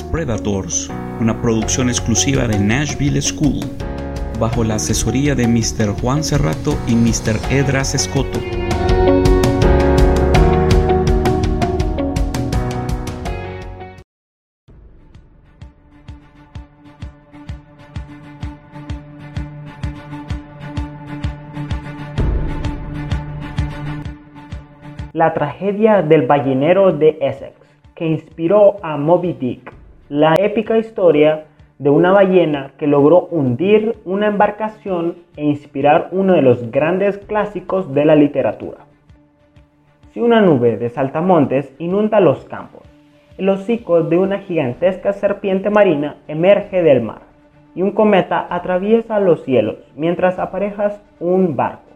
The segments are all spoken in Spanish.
Predators, una producción exclusiva de Nashville School, bajo la asesoría de Mr. Juan Cerrato y Mr. Edras Escoto. La tragedia del ballenero de Essex, que inspiró a Moby Dick, la épica historia de una ballena que logró hundir una embarcación e inspirar uno de los grandes clásicos de la literatura. Si una nube de saltamontes inunda los campos, el hocico de una gigantesca serpiente marina emerge del mar y un cometa atraviesa los cielos mientras aparejas un barco.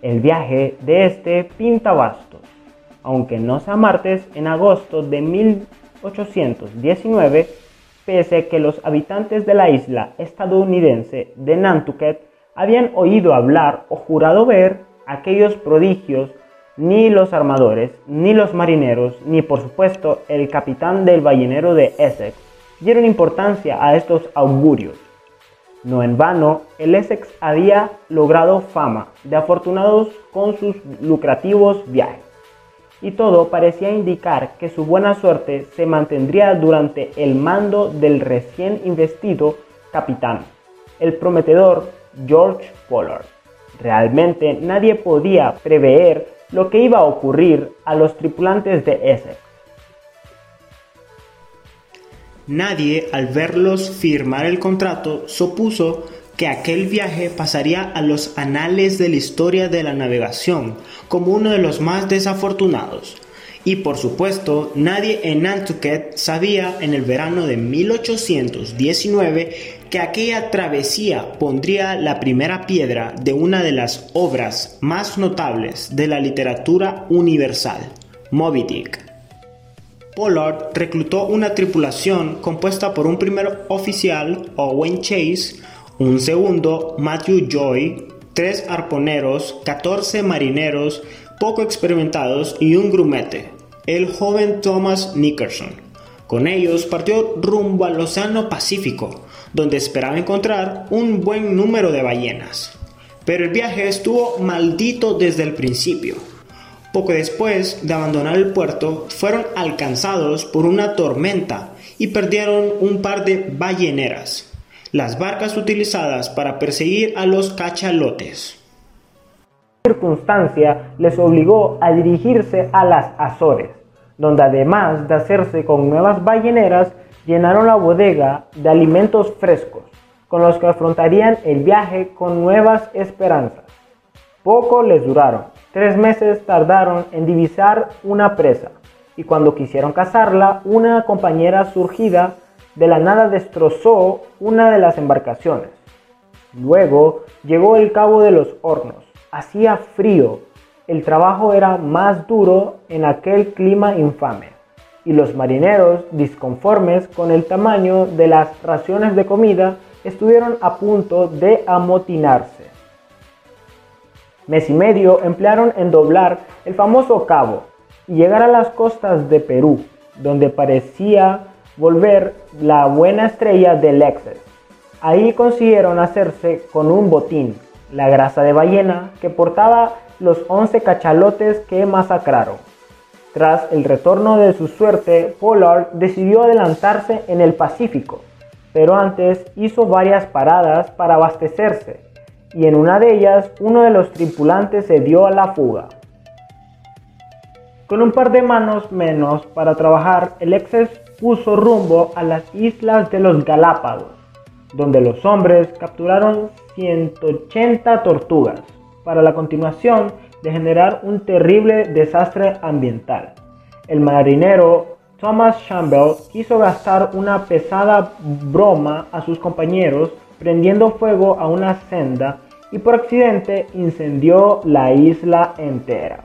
El viaje de este pinta bastos, aunque no sea martes, en agosto de 1819, pese que los habitantes de la isla estadounidense de Nantucket habían oído hablar o jurado ver aquellos prodigios, ni los armadores, ni los marineros, ni por supuesto el capitán del ballenero de Essex dieron importancia a estos augurios. No en vano, el Essex había logrado fama de afortunados con sus lucrativos viajes, y todo parecía indicar que su buena suerte se mantendría durante el mando del recién investido capitán, el prometedor George Pollard. Realmente nadie podía prever lo que iba a ocurrir a los tripulantes de Essex. Nadie al verlos firmar el contrato supuso que aquel viaje pasaría a los anales de la historia de la navegación como uno de los más desafortunados. Y por supuesto, nadie en Nantucket sabía en el verano de 1819 que aquella travesía pondría la primera piedra de una de las obras más notables de la literatura universal, Moby Dick. Pollard reclutó una tripulación compuesta por un primer oficial, Owen Chase, un segundo, Matthew Joy, tres arponeros, 14 marineros poco experimentados y un grumete, el joven Thomas Nickerson. Con ellos partió rumbo al Océano Pacífico, donde esperaba encontrar un buen número de ballenas. Pero el viaje estuvo maldito desde el principio. Poco después de abandonar el puerto, fueron alcanzados por una tormenta y perdieron un par de balleneras, las barcas utilizadas para perseguir a los cachalotes. Circunstancia les obligó a dirigirse a las Azores, donde además de hacerse con nuevas balleneras, llenaron la bodega de alimentos frescos, con los que afrontarían el viaje con nuevas esperanzas. Poco les duraron, Tres meses tardaron en divisar una presa, y cuando quisieron cazarla, una compañera surgida de la nada destrozó una de las embarcaciones. Luego llegó el cabo de los hornos. Hacía frío, el trabajo era más duro en aquel clima infame, y los marineros, disconformes con el tamaño de las raciones de comida, estuvieron a punto de amotinarse. Mes y medio emplearon en doblar el famoso cabo y llegar a las costas de Perú, donde parecía volver la buena estrella del Lexus. Ahí consiguieron hacerse con un botín, la grasa de ballena que portaba los 11 cachalotes que masacraron. Tras el retorno de su suerte, Pollard decidió adelantarse en el Pacífico, pero antes hizo varias paradas para abastecerse y en una de ellas uno de los tripulantes se dio a la fuga. Con un par de manos menos para trabajar, el Exes puso rumbo a las islas de los Galápagos, donde los hombres capturaron 180 tortugas, para la continuación de generar un terrible desastre ambiental. El marinero Thomas Campbell quiso gastar una pesada broma a sus compañeros prendiendo fuego a una senda y por accidente incendió la isla entera,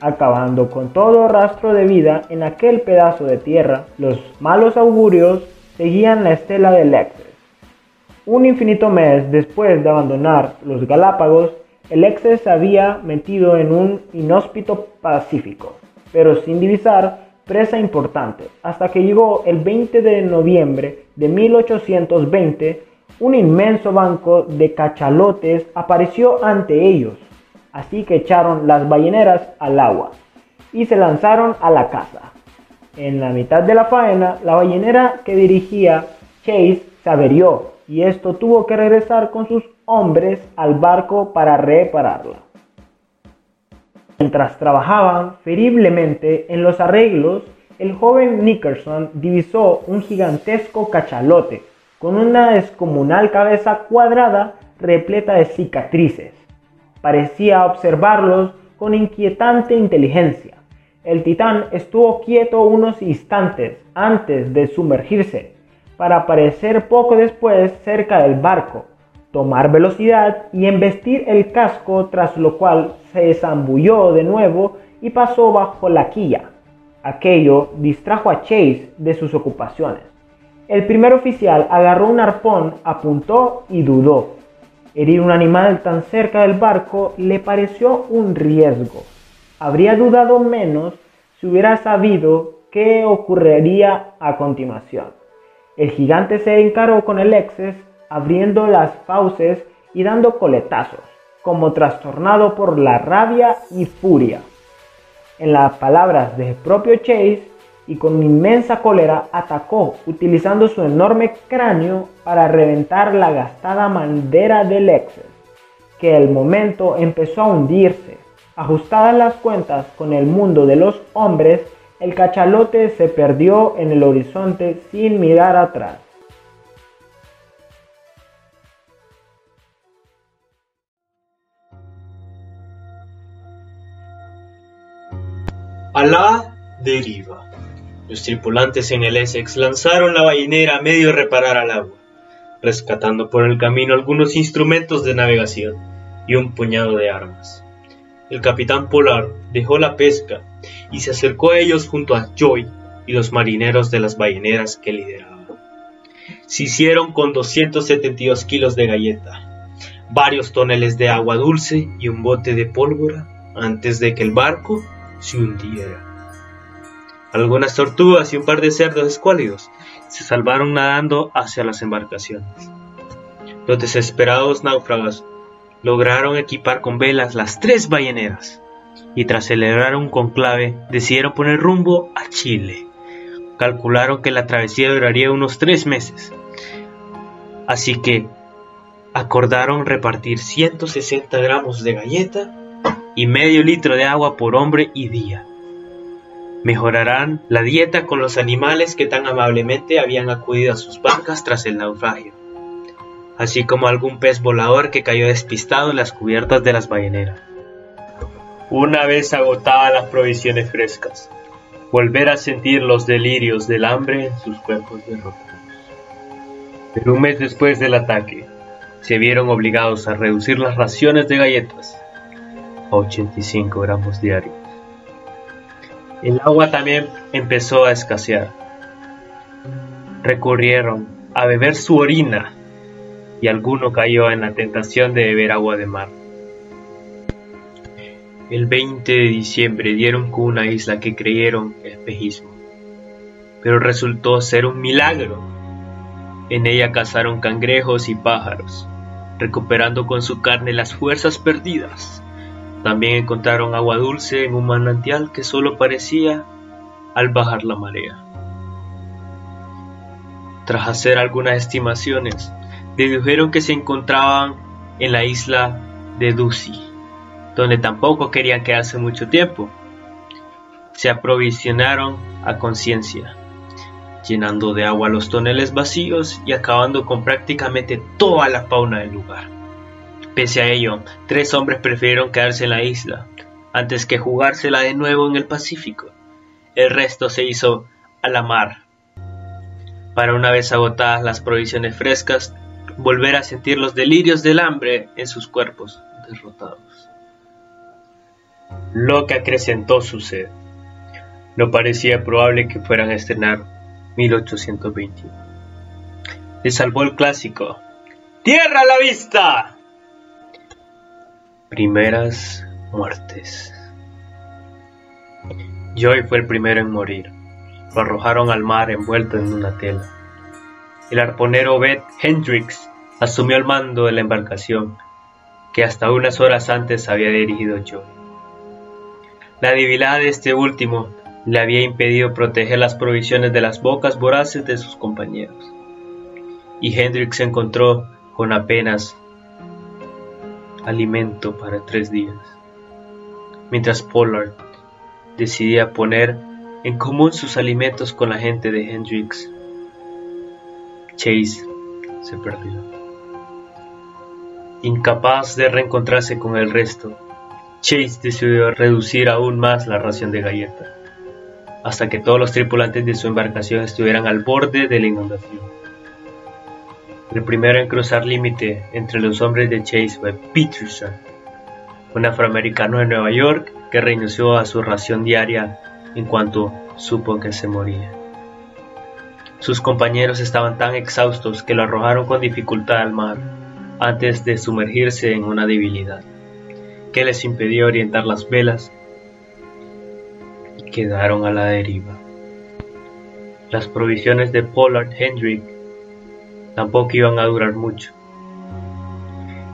acabando con todo rastro de vida en aquel pedazo de tierra. Los malos augurios seguían la estela del Lexes. Un infinito mes después de abandonar los Galápagos, el Lexes se había metido en un inhóspito Pacífico, pero sin divisar presa importante, hasta que llegó el 20 de noviembre de 1820, un inmenso banco de cachalotes apareció ante ellos, así que echaron las balleneras al agua y se lanzaron a la caza. En la mitad de la faena, la ballenera que dirigía Chase se averió y esto tuvo que regresar con sus hombres al barco para repararla. Mientras trabajaban feriblemente en los arreglos, el joven Nickerson divisó un gigantesco cachalote con una descomunal cabeza cuadrada repleta de cicatrices. Parecía observarlos con inquietante inteligencia. El titán estuvo quieto unos instantes antes de sumergirse, para aparecer poco después cerca del barco, tomar velocidad y embestir el casco, tras lo cual se zambulló de nuevo y pasó bajo la quilla. Aquello distrajo a Chase de sus ocupaciones. El primer oficial agarró un arpón, apuntó y dudó. Herir un animal tan cerca del barco le pareció un riesgo. Habría dudado menos si hubiera sabido qué ocurriría a continuación. El gigante se encaró con el Exes, abriendo las fauces y dando coletazos, como trastornado por la rabia y furia. En las palabras del propio Chase, y con inmensa cólera atacó utilizando su enorme cráneo para reventar la gastada madera del Exes, que al momento empezó a hundirse. Ajustadas las cuentas con el mundo de los hombres, el cachalote se perdió en el horizonte sin mirar atrás. A la deriva. Los tripulantes en el Essex lanzaron la ballenera a medio reparar al agua, rescatando por el camino algunos instrumentos de navegación y un puñado de armas. El capitán Polar dejó la pesca y se acercó a ellos junto a Joy y los marineros de las balleneras que lideraban. Se hicieron con 272 kilos de galleta, varios toneles de agua dulce y un bote de pólvora antes de que el barco se hundiera. Algunas tortugas y un par de cerdos escuálidos se salvaron nadando hacia las embarcaciones. Los desesperados náufragos lograron equipar con velas las tres balleneras y tras celebrar un conclave decidieron poner rumbo a Chile. Calcularon que la travesía duraría unos tres meses. Así que acordaron repartir 160 gramos de galleta y medio litro de agua por hombre y día. Mejorarán la dieta con los animales que tan amablemente habían acudido a sus barcas tras el naufragio así como algún pez volador que cayó despistado en las cubiertas de las balleneras. Una vez agotadas las provisiones frescas, volver a sentir los delirios del hambre en sus cuerpos derrotados. Pero un mes después del ataque, se vieron obligados a reducir las raciones de galletas a 85 gramos diarios. El agua también empezó a escasear. Recurrieron a beber su orina y alguno cayó en la tentación de beber agua de mar. El 20 de diciembre dieron con una isla que creyeron espejismo, pero resultó ser un milagro. En ella cazaron cangrejos y pájaros, recuperando con su carne las fuerzas perdidas. También encontraron agua dulce en un manantial que solo parecía al bajar la marea. Tras hacer algunas estimaciones, dedujeron que se encontraban en la isla de Dusi, donde tampoco querían quedarse mucho tiempo. Se aprovisionaron a conciencia, llenando de agua los toneles vacíos y acabando con prácticamente toda la fauna del lugar. Pese a ello, tres hombres prefirieron quedarse en la isla antes que jugársela de nuevo en el Pacífico. El resto se hizo a la mar. Para una vez agotadas las provisiones frescas, volver a sentir los delirios del hambre en sus cuerpos derrotados. Lo que acrecentó su sed. No parecía probable que fueran a estrenar 1821. Le salvó el clásico. ¡Tierra a la vista! Primeras muertes. Joy fue el primero en morir. lo arrojaron al mar envuelto en una tela. El arponero Beth Hendricks asumió el mando de la embarcación, que hasta unas horas antes había dirigido Joe. La debilidad de este último le había impedido proteger las provisiones de las bocas voraces de sus compañeros, y Hendricks se encontró con apenas alimento para tres días, mientras Pollard decidía poner en común sus alimentos con la gente de Hendrix. Chase se perdió. Incapaz de reencontrarse con el resto, Chase decidió reducir aún más la ración de galleta, hasta que todos los tripulantes de su embarcación estuvieran al borde de la inundación. El primero en cruzar límite entre los hombres de Chase fue Peterson, un afroamericano de Nueva York que renunció a su ración diaria en cuanto supo que se moría. Sus compañeros estaban tan exhaustos que lo arrojaron con dificultad al mar antes de sumergirse en una debilidad, que les impidió orientar las velas y quedaron a la deriva. Las provisiones de Pollard Hendrick tampoco iban a durar mucho.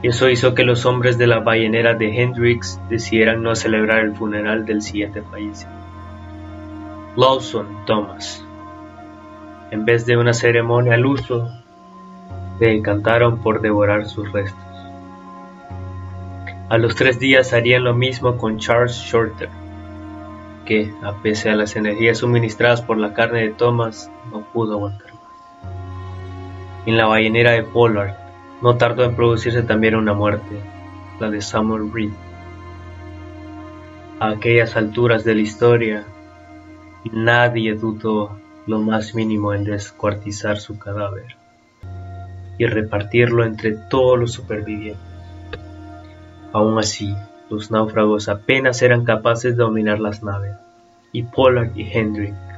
Eso hizo que los hombres de la ballenera de Hendrix decidieran no celebrar el funeral del siguiente fallecido, Lawson Thomas. En vez de una ceremonia al uso, le encantaron por devorar sus restos. A los tres días harían lo mismo con Charles Shorter, que, a pesar de las energías suministradas por la carne de Thomas, no pudo aguantar. En la ballenera de Pollard, no tardó en producirse también una muerte, la de Samuel Reed. A aquellas alturas de la historia, nadie dudó lo más mínimo en descuartizar su cadáver y repartirlo entre todos los supervivientes. Aún así, los náufragos apenas eran capaces de dominar las naves, y Pollard y Hendrick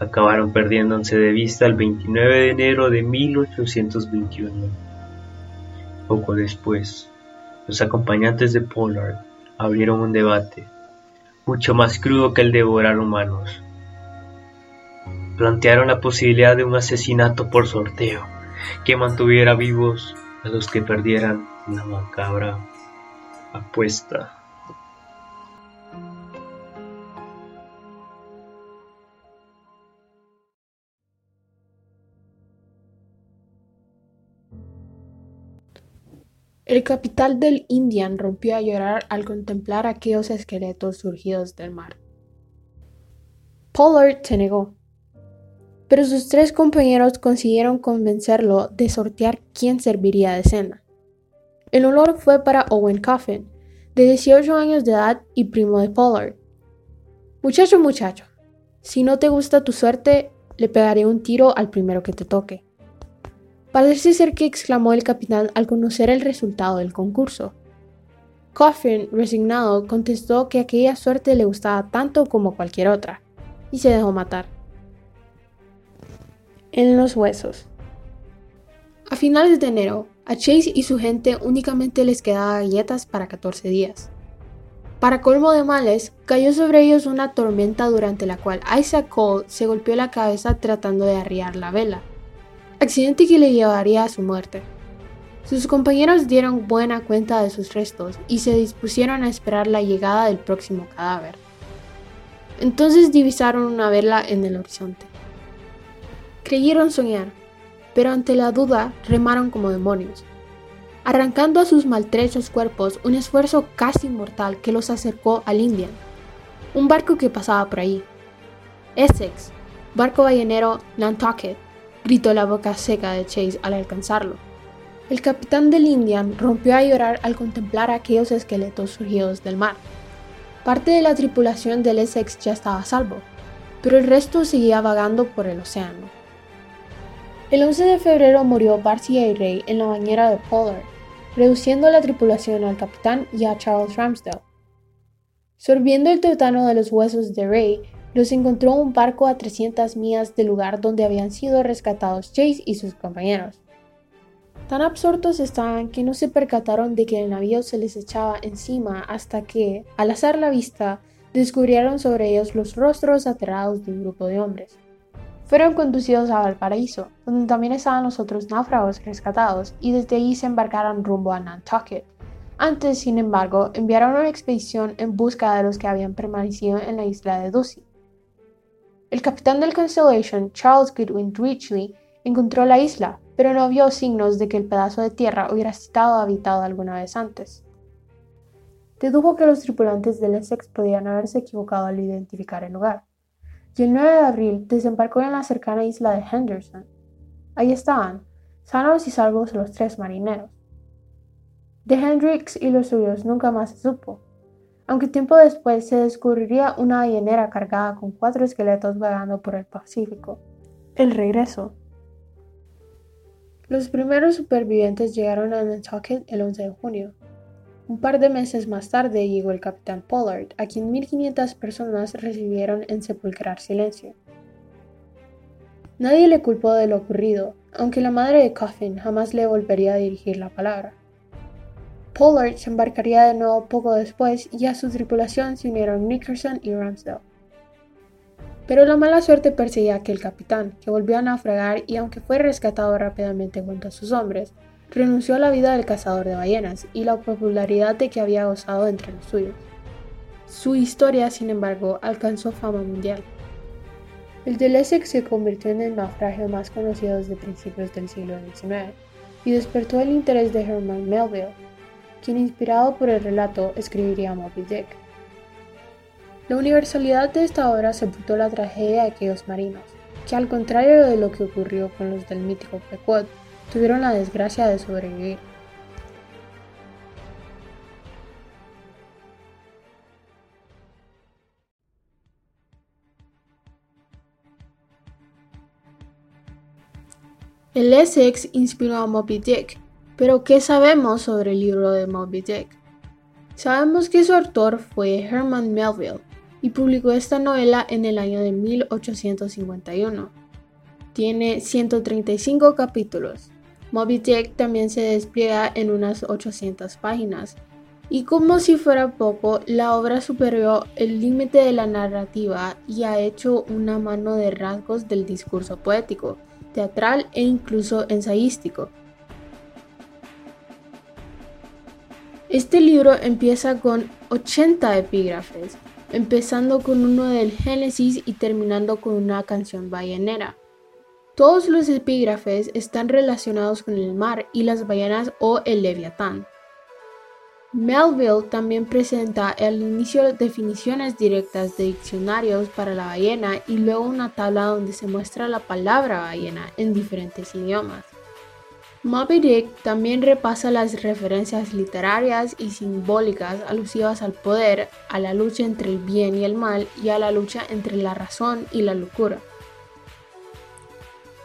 acabaron perdiéndose de vista el 29 de enero de 1821. Poco después, los acompañantes de Pollard abrieron un debate, mucho más crudo que el de devorar humanos. Plantearon la posibilidad de un asesinato por sorteo que mantuviera vivos a los que perdieran una macabra apuesta. El capitán del Indian rompió a llorar al contemplar aquellos esqueletos surgidos del mar. Pollard se negó, pero sus tres compañeros consiguieron convencerlo de sortear quién serviría de cena. El olor fue para Owen Coffin, de 18 años de edad y primo de Pollard. Muchacho, muchacho, si no te gusta tu suerte, le pegaré un tiro al primero que te toque. Parece ser que exclamó el capitán al conocer el resultado del concurso. Coffin, resignado, contestó que aquella suerte le gustaba tanto como cualquier otra, y se dejó matar. En los huesos. A finales de enero, a Chase y su gente únicamente les quedaba galletas para 14 días. Para colmo de males, cayó sobre ellos una tormenta durante la cual Isaac Cole se golpeó la cabeza tratando de arriar la vela accidente que le llevaría a su muerte. Sus compañeros dieron buena cuenta de sus restos y se dispusieron a esperar la llegada del próximo cadáver. Entonces divisaron una vela en el horizonte. Creyeron soñar, pero ante la duda remaron como demonios, arrancando a sus maltrechos cuerpos un esfuerzo casi mortal que los acercó al Indian, un barco que pasaba por ahí. Essex, barco ballenero Nantucket, gritó la boca seca de Chase al alcanzarlo. El capitán del Indian rompió a llorar al contemplar aquellos esqueletos surgidos del mar. Parte de la tripulación del Essex ya estaba a salvo, pero el resto seguía vagando por el océano. El 11 de febrero murió Barcy y Ray en la bañera de Pollard, reduciendo la tripulación al capitán y a Charles Ramsdale. Sorbiendo el tetano de los huesos de Ray, los encontró un barco a 300 millas del lugar donde habían sido rescatados Chase y sus compañeros. Tan absortos estaban que no se percataron de que el navío se les echaba encima hasta que, al alzar la vista, descubrieron sobre ellos los rostros aterrados de un grupo de hombres. fueron conducidos a Valparaíso, donde también estaban los otros náufragos rescatados, y desde ahí se embarcaron rumbo a Nantucket. Antes, sin embargo, enviaron una expedición en busca de los que habían permanecido en la isla de Ducie. El capitán del Constellation, Charles Goodwin Richley, encontró la isla, pero no vio signos de que el pedazo de tierra hubiera estado habitado alguna vez antes. Dedujo que los tripulantes del Essex podían haberse equivocado al identificar el lugar y el 9 de abril desembarcó en la cercana isla de Henderson. Ahí estaban, sanos y salvos los tres marineros. De Hendrix y los suyos nunca más se supo, aunque tiempo después se descubriría una ballenera cargada con cuatro esqueletos vagando por el Pacífico. El regreso. Los primeros supervivientes llegaron a Nantucket el 11 de junio, un par de meses más tarde llegó el capitán Pollard, a quien 1.500 personas recibieron en sepulcral silencio. Nadie le culpó de lo ocurrido, aunque la madre de Coffin jamás le volvería a dirigir la palabra. Pollard se embarcaría de nuevo poco después y a su tripulación se unieron Nickerson y Ramsdale. Pero la mala suerte perseguía a aquel capitán, que volvió a naufragar y aunque fue rescatado rápidamente junto a sus hombres, renunció a la vida del cazador de ballenas y la popularidad de que había gozado entre los suyos. Su historia, sin embargo, alcanzó fama mundial. El del Essex se convirtió en el naufragio más conocido desde principios del siglo XIX y despertó el interés de Herman Melville, quien inspirado por el relato escribiría Moby Dick. La universalidad de esta obra sepultó la tragedia de aquellos marinos, que al contrario de lo que ocurrió con los del mítico Pequod, tuvieron la desgracia de sobrevivir. El Essex inspiró a Moby Dick, pero ¿qué sabemos sobre el libro de Moby Dick? Sabemos que su autor fue Herman Melville y publicó esta novela en el año de 1851. Tiene 135 capítulos Moby Dick también se despliega en unas 800 páginas. Y como si fuera poco, la obra superó el límite de la narrativa y ha hecho una mano de rasgos del discurso poético, teatral e incluso ensayístico. Este libro empieza con 80 epígrafes, empezando con uno del Génesis y terminando con una canción ballenera. Todos los epígrafes están relacionados con el mar y las ballenas o el leviatán. Melville también presenta al inicio definiciones directas de diccionarios para la ballena y luego una tabla donde se muestra la palabra ballena en diferentes idiomas. Moby Dick también repasa las referencias literarias y simbólicas alusivas al poder, a la lucha entre el bien y el mal y a la lucha entre la razón y la locura.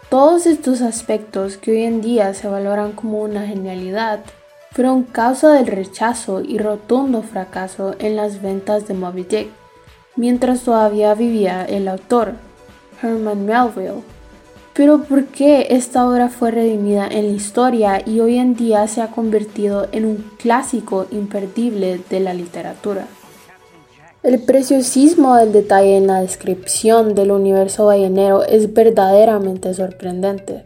Todos estos aspectos que hoy en día se valoran como una genialidad fueron causa del rechazo y rotundo fracaso en las ventas de Moby Dick, mientras todavía vivía el autor, Herman Melville. Pero ¿por qué esta obra fue redimida en la historia y hoy en día se ha convertido en un clásico imperdible de la literatura? El preciosismo del detalle en la descripción del universo ballenero es verdaderamente sorprendente.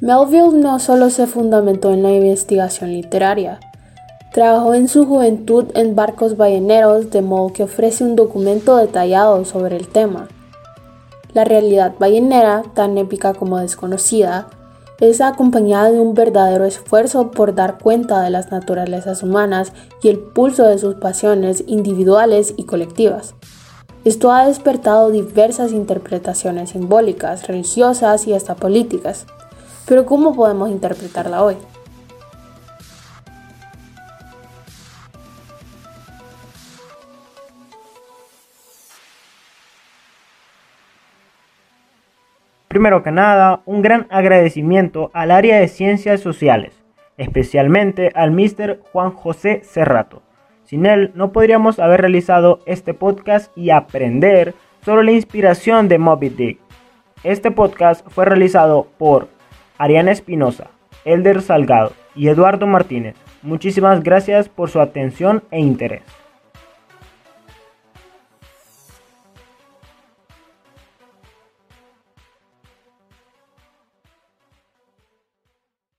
Melville no solo se fundamentó en la investigación literaria, trabajó en su juventud en barcos balleneros de modo que ofrece un documento detallado sobre el tema. La realidad ballenera, tan épica como desconocida, es acompañada de un verdadero esfuerzo por dar cuenta de las naturalezas humanas y el pulso de sus pasiones individuales y colectivas. Esto ha despertado diversas interpretaciones simbólicas, religiosas y hasta políticas. Pero ¿cómo podemos interpretarla hoy? Primero que nada, un gran agradecimiento al área de ciencias sociales, especialmente al Mr. Juan José Cerrato. Sin él no podríamos haber realizado este podcast y aprender sobre la inspiración de Moby Dick. Este podcast fue realizado por Ariana Espinosa, Elder Salgado y Eduardo Martínez. Muchísimas gracias por su atención e interés.